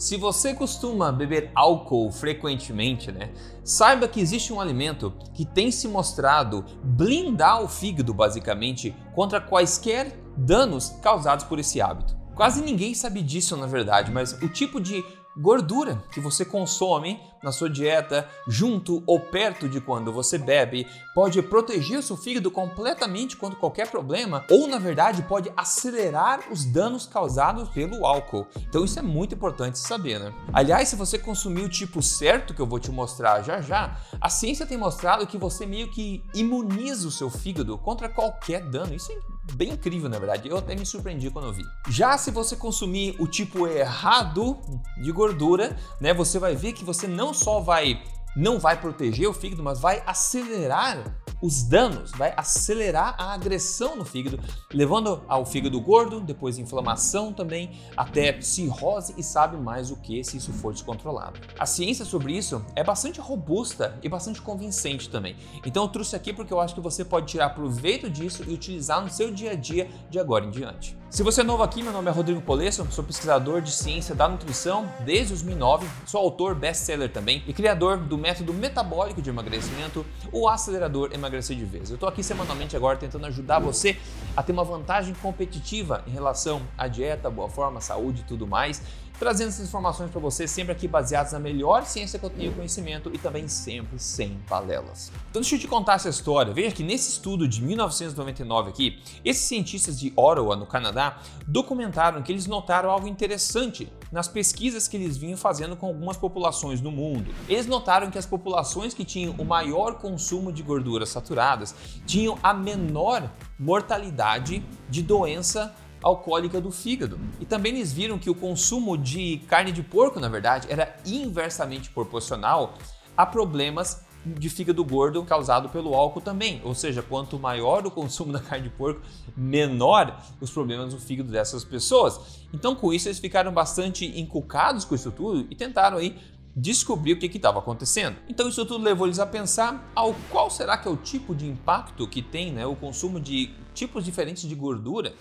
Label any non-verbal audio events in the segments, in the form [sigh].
Se você costuma beber álcool frequentemente, né, saiba que existe um alimento que tem se mostrado blindar o fígado basicamente contra quaisquer danos causados por esse hábito. Quase ninguém sabe disso na verdade, mas o tipo de gordura que você consome na sua dieta, junto ou perto de quando você bebe, pode proteger o seu fígado completamente contra qualquer problema, ou na verdade pode acelerar os danos causados pelo álcool. Então isso é muito importante saber, né? Aliás, se você consumir o tipo certo que eu vou te mostrar já já, a ciência tem mostrado que você meio que imuniza o seu fígado contra qualquer dano. Isso é bem incrível, na verdade. Eu até me surpreendi quando eu vi. Já se você consumir o tipo errado de gordura, né, você vai ver que você não só vai não vai proteger o fígado, mas vai acelerar os danos, vai acelerar a agressão no fígado, levando ao fígado gordo, depois inflamação também, até cirrose e sabe mais o que se isso for descontrolado. A ciência sobre isso é bastante robusta e bastante convincente também. Então eu trouxe aqui porque eu acho que você pode tirar proveito disso e utilizar no seu dia a dia de agora em diante. Se você é novo aqui, meu nome é Rodrigo Polesso, sou pesquisador de ciência da nutrição desde 2009, sou autor best-seller também e criador do método metabólico de emagrecimento, o acelerador emagrecer de vez. Eu estou aqui semanalmente agora tentando ajudar você a ter uma vantagem competitiva em relação à dieta, boa forma, saúde e tudo mais trazendo essas informações para você sempre aqui baseadas na melhor ciência que eu tenho conhecimento e também sempre sem balelas. Então deixa eu te contar essa história. Veja que nesse estudo de 1999 aqui, esses cientistas de Ottawa, no Canadá, documentaram que eles notaram algo interessante nas pesquisas que eles vinham fazendo com algumas populações no mundo. Eles notaram que as populações que tinham o maior consumo de gorduras saturadas tinham a menor mortalidade de doença alcoólica do fígado. E também eles viram que o consumo de carne de porco, na verdade, era inversamente proporcional a problemas de fígado gordo causado pelo álcool também. Ou seja, quanto maior o consumo [laughs] da carne de porco, menor os problemas no fígado dessas pessoas. Então, com isso, eles ficaram bastante encucados com isso tudo e tentaram aí descobrir o que estava acontecendo. Então isso tudo levou eles a pensar ao qual será que é o tipo de impacto que tem né, o consumo de tipos diferentes de gordura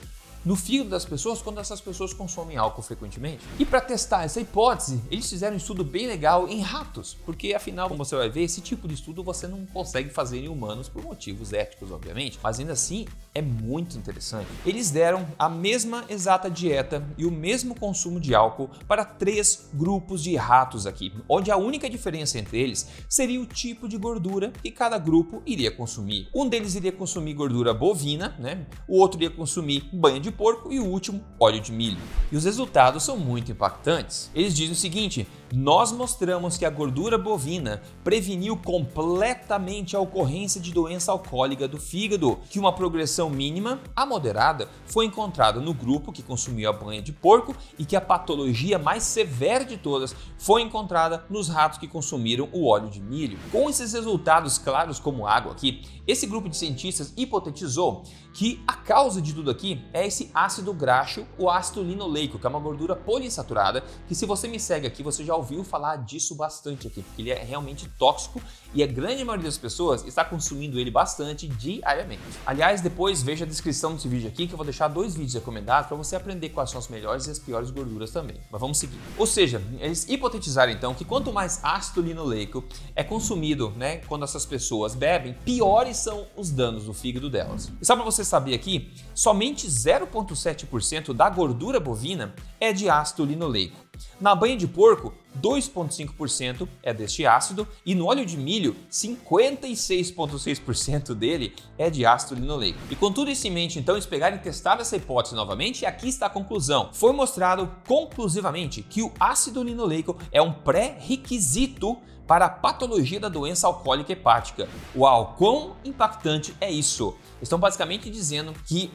no fígado das pessoas quando essas pessoas consomem álcool frequentemente. E para testar essa hipótese, eles fizeram um estudo bem legal em ratos, porque afinal, como você vai ver, esse tipo de estudo você não consegue fazer em humanos por motivos éticos, obviamente, mas ainda assim é muito interessante. Eles deram a mesma exata dieta e o mesmo consumo de álcool para três grupos de ratos aqui, onde a única diferença entre eles seria o tipo de gordura que cada grupo iria consumir. Um deles iria consumir gordura bovina, né? O outro iria consumir banha de de porco e o último, óleo de milho. E os resultados são muito impactantes. Eles dizem o seguinte: nós mostramos que a gordura bovina preveniu completamente a ocorrência de doença alcoólica do fígado, que uma progressão mínima a moderada foi encontrada no grupo que consumiu a banha de porco e que a patologia mais severa de todas foi encontrada nos ratos que consumiram o óleo de milho. Com esses resultados claros como água aqui, esse grupo de cientistas hipotetizou que a causa de tudo aqui é esse ácido graxo, o ácido linoleico, que é uma gordura poliinsaturada, que se você me segue aqui, você já ouviu falar disso bastante aqui, porque ele é realmente tóxico e a grande maioria das pessoas está consumindo ele bastante diariamente. Aliás, depois veja a descrição desse vídeo aqui que eu vou deixar dois vídeos recomendados para você aprender quais são as melhores e as piores gorduras também. Mas vamos seguir. Ou seja, eles hipotetizaram então que quanto mais ácido linoleico é consumido, né, quando essas pessoas bebem, piores são os danos no fígado delas. E só para você saber aqui, somente 0,7% da gordura bovina é de ácido linoleico. Na banha de porco, 2,5% é deste ácido e no óleo de milho, 56,6% dele é de ácido linoleico. E com tudo isso em mente, então, eles pegaram e testaram essa hipótese novamente e aqui está a conclusão. Foi mostrado conclusivamente que o ácido linoleico é um pré-requisito para a patologia da doença alcoólica hepática. Uau, quão impactante é isso? Estão basicamente dizendo que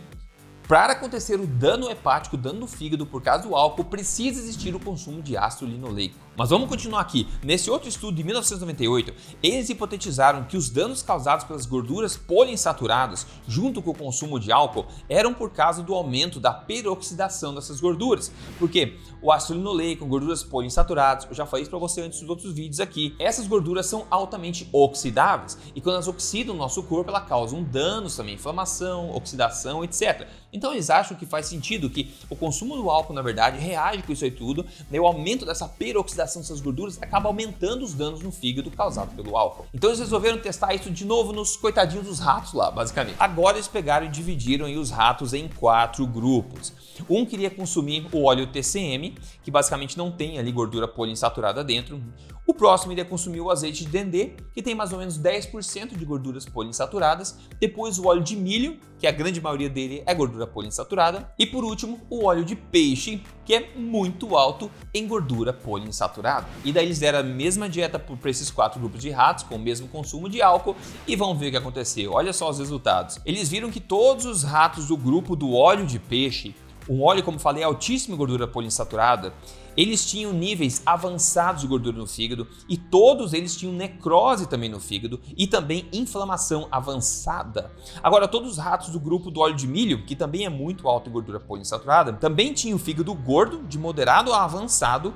para acontecer o dano hepático, dano no fígado por causa do álcool, precisa existir o consumo de ácido linoleico. Mas vamos continuar aqui. Nesse outro estudo de 1998, eles hipotetizaram que os danos causados pelas gorduras poliinsaturadas, junto com o consumo de álcool, eram por causa do aumento da peroxidação dessas gorduras. Porque o ácido linoleico, gorduras poliinsaturadas, eu já falei isso para você antes dos outros vídeos aqui, essas gorduras são altamente oxidáveis e quando elas oxidam o nosso corpo, ela causa um dano também, inflamação, oxidação, etc. Então eles acham que faz sentido que o consumo do álcool, na verdade, reage com isso aí tudo, né? o aumento dessa peroxidação dessas gorduras acaba aumentando os danos no fígado causados pelo álcool. Então eles resolveram testar isso de novo nos coitadinhos dos ratos lá, basicamente. Agora eles pegaram e dividiram os ratos em quatro grupos. Um queria consumir o óleo TCM, que basicamente não tem ali gordura poliinsaturada dentro. O próximo iria consumir o azeite de dendê, que tem mais ou menos 10% de gorduras poliinsaturadas. Depois o óleo de milho, que a grande maioria dele é gordura poliinsaturada. E por último, o óleo de peixe, que é muito alto em gordura poliinsaturada. E daí eles deram a mesma dieta para esses quatro grupos de ratos, com o mesmo consumo de álcool, e vão ver o que aconteceu. Olha só os resultados. Eles viram que todos os ratos do grupo do óleo de peixe, um óleo, como falei, altíssimo em gordura poliinsaturada, eles tinham níveis avançados de gordura no fígado e todos eles tinham necrose também no fígado e também inflamação avançada. Agora, todos os ratos do grupo do óleo de milho, que também é muito alto em gordura poliinsaturada, também tinham fígado gordo, de moderado a avançado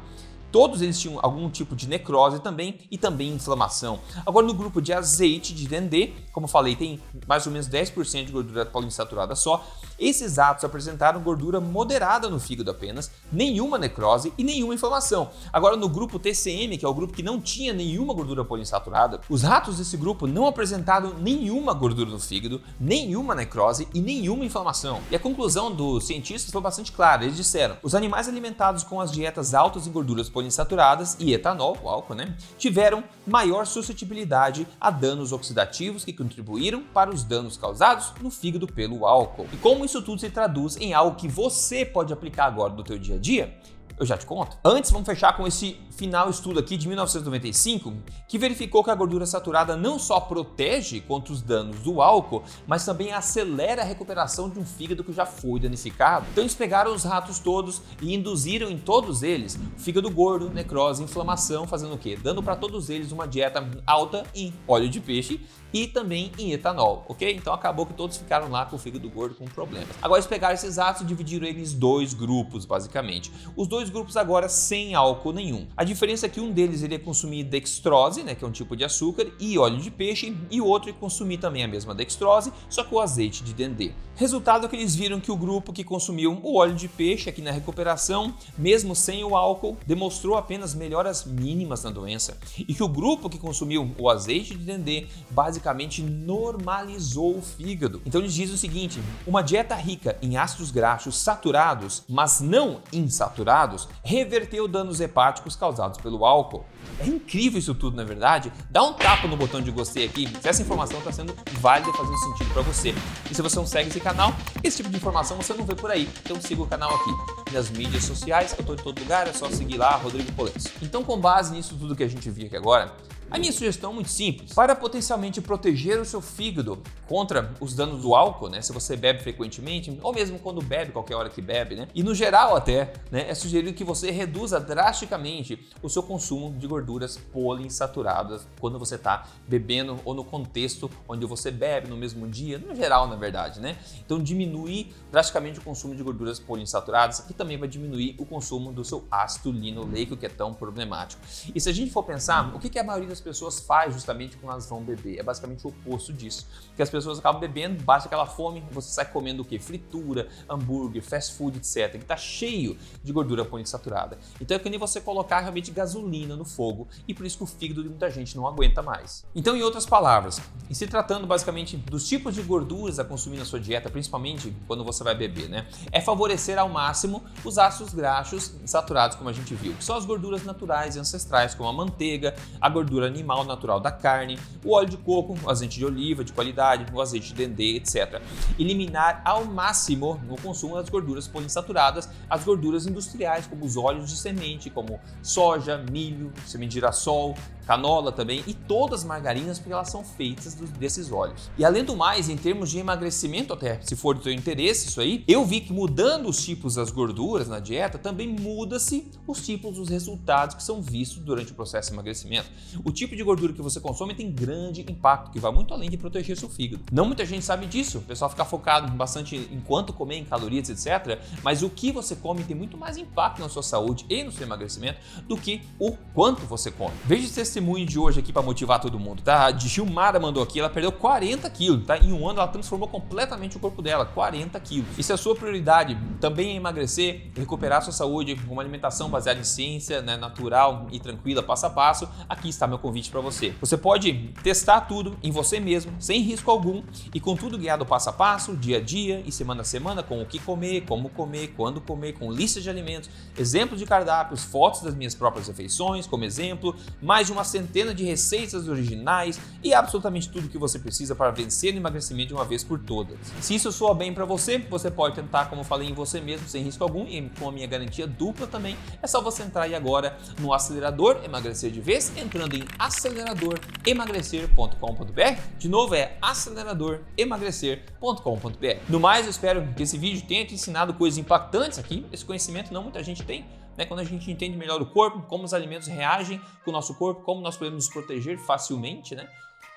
Todos eles tinham algum tipo de necrose também e também inflamação. Agora, no grupo de azeite de dendê, como falei, tem mais ou menos 10% de gordura poliinsaturada só. Esses atos apresentaram gordura moderada no fígado apenas, nenhuma necrose e nenhuma inflamação. Agora, no grupo TCM, que é o grupo que não tinha nenhuma gordura poliinsaturada, os ratos desse grupo não apresentaram nenhuma gordura no fígado, nenhuma necrose e nenhuma inflamação. E a conclusão dos cientistas foi bastante clara. Eles disseram: os animais alimentados com as dietas altas em gorduras poliinsaturadas e etanol, o álcool, né, tiveram maior suscetibilidade a danos oxidativos que contribuíram para os danos causados no fígado pelo álcool. E como isso tudo se traduz em algo que você pode aplicar agora no teu dia a dia? Eu já te conto. Antes, vamos fechar com esse final estudo aqui de 1995, que verificou que a gordura saturada não só protege contra os danos do álcool, mas também acelera a recuperação de um fígado que já foi danificado. Então eles pegaram os ratos todos e induziram em todos eles fígado gordo, necrose, inflamação, fazendo o quê? Dando para todos eles uma dieta alta em óleo de peixe e também em etanol, ok? Então acabou que todos ficaram lá com o fígado gordo com problemas. Agora eles pegaram esses ratos e dividiram eles em dois grupos, basicamente. Os dois grupos agora sem álcool nenhum. A diferença é que um deles iria consumir dextrose, né, que é um tipo de açúcar, e óleo de peixe, e o outro ia consumir também a mesma dextrose, só com azeite de dendê. Resultado é que eles viram que o grupo que consumiu o óleo de peixe aqui na recuperação, mesmo sem o álcool, demonstrou apenas melhoras mínimas na doença, e que o grupo que consumiu o azeite de dendê basicamente normalizou o fígado. Então eles dizem o seguinte: uma dieta rica em ácidos graxos saturados, mas não insaturados, reverteu danos hepáticos causados pelo álcool. É incrível isso tudo, na verdade. Dá um tapa no botão de gostei aqui se essa informação está sendo válida e fazendo sentido para você. E se você não segue esse canal, esse tipo de informação você não vê por aí. Então siga o canal aqui. Nas mídias sociais, eu estou em todo lugar, é só seguir lá, Rodrigo Polenso. Então, com base nisso tudo que a gente viu aqui agora, a minha sugestão é muito simples. Para potencialmente proteger o seu fígado contra os danos do álcool, né? Se você bebe frequentemente, ou mesmo quando bebe, qualquer hora que bebe, né? E no geral até, né? É sugerido que você reduza drasticamente o seu consumo de gorduras poliinsaturadas quando você está bebendo ou no contexto onde você bebe no mesmo dia, no geral, na verdade, né? Então diminuir drasticamente o consumo de gorduras poliinsaturadas e também vai diminuir o consumo do seu ácido linoleico que é tão problemático. E se a gente for pensar, o que, que a maioria das pessoas faz justamente quando elas vão beber? É basicamente o oposto disso. Que as pessoas acabam bebendo, baixa aquela fome, você sai comendo o que? Fritura, hambúrguer, fast food, etc. Que está cheio de gordura poliinsaturada. Então é que nem você colocar realmente gasolina no fogo e por isso que o fígado de muita gente não aguenta mais. Então, em outras palavras, em se tratando basicamente dos tipos de gorduras a consumir na sua dieta, principalmente quando você vai beber, né? É favorecer ao máximo os ácidos graxos saturados, como a gente viu, que são as gorduras naturais e ancestrais, como a manteiga, a gordura animal natural da carne, o óleo de coco, o azeite de oliva de qualidade, o azeite de dendê, etc. Eliminar ao máximo no consumo das gorduras poliinsaturadas, as gorduras industriais, como os óleos de semente, como soja, milho, semente de girassol, canola também e todas as margarinas porque elas são feitas desses óleos. E além do mais, em termos de emagrecimento até, se for do seu interesse isso aí, eu vi que mudando os tipos das gorduras na dieta, também muda-se os tipos dos resultados que são vistos durante o processo de emagrecimento. O tipo de gordura que você consome tem grande impacto, que vai muito além de proteger seu fígado. Não muita gente sabe disso, o pessoal fica focado bastante em quanto comer, em calorias, etc. Mas o que você come tem muito mais impacto na sua saúde e no seu emagrecimento do que o quanto você come. Veja se esse testemunho de hoje aqui para motivar todo mundo, tá? A Gilmara mandou aqui, ela perdeu 40 quilos, tá? Em um ano ela transformou completamente o corpo dela, 40 quilos. E se a sua prioridade também é emagrecer, recuperar sua saúde com uma alimentação baseada em ciência, né, natural e tranquila, passo a passo, aqui está meu convite para você. Você pode testar tudo em você mesmo, sem risco algum e com tudo guiado passo a passo, dia a dia e semana a semana, com o que comer, como comer, quando comer, com lista de alimentos, exemplos de cardápios, fotos das minhas próprias refeições como exemplo, mais de uma centena de receitas originais e absolutamente tudo que você precisa para vencer o emagrecimento de uma vez por todas. Se isso soa bem para você, você pode tentar, como falei, em você mesmo, sem risco algum e com a minha garantia dupla também. É só você entrar aí agora no acelerador emagrecer de vez, entrando em aceleradoremagrecer.com.br. De novo é aceleradoremagrecer.com.br. No mais, eu espero que esse vídeo tenha te ensinado coisas impactantes aqui. Esse conhecimento não muita gente tem né? Quando a gente entende melhor o corpo, como os alimentos reagem com o nosso corpo, como nós podemos nos proteger facilmente, né?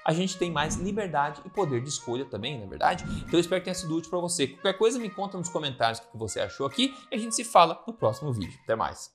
A gente tem mais liberdade e poder de escolha também, na é verdade? Então eu espero que tenha sido útil para você. Qualquer coisa me conta nos comentários o que você achou aqui e a gente se fala no próximo vídeo. Até mais!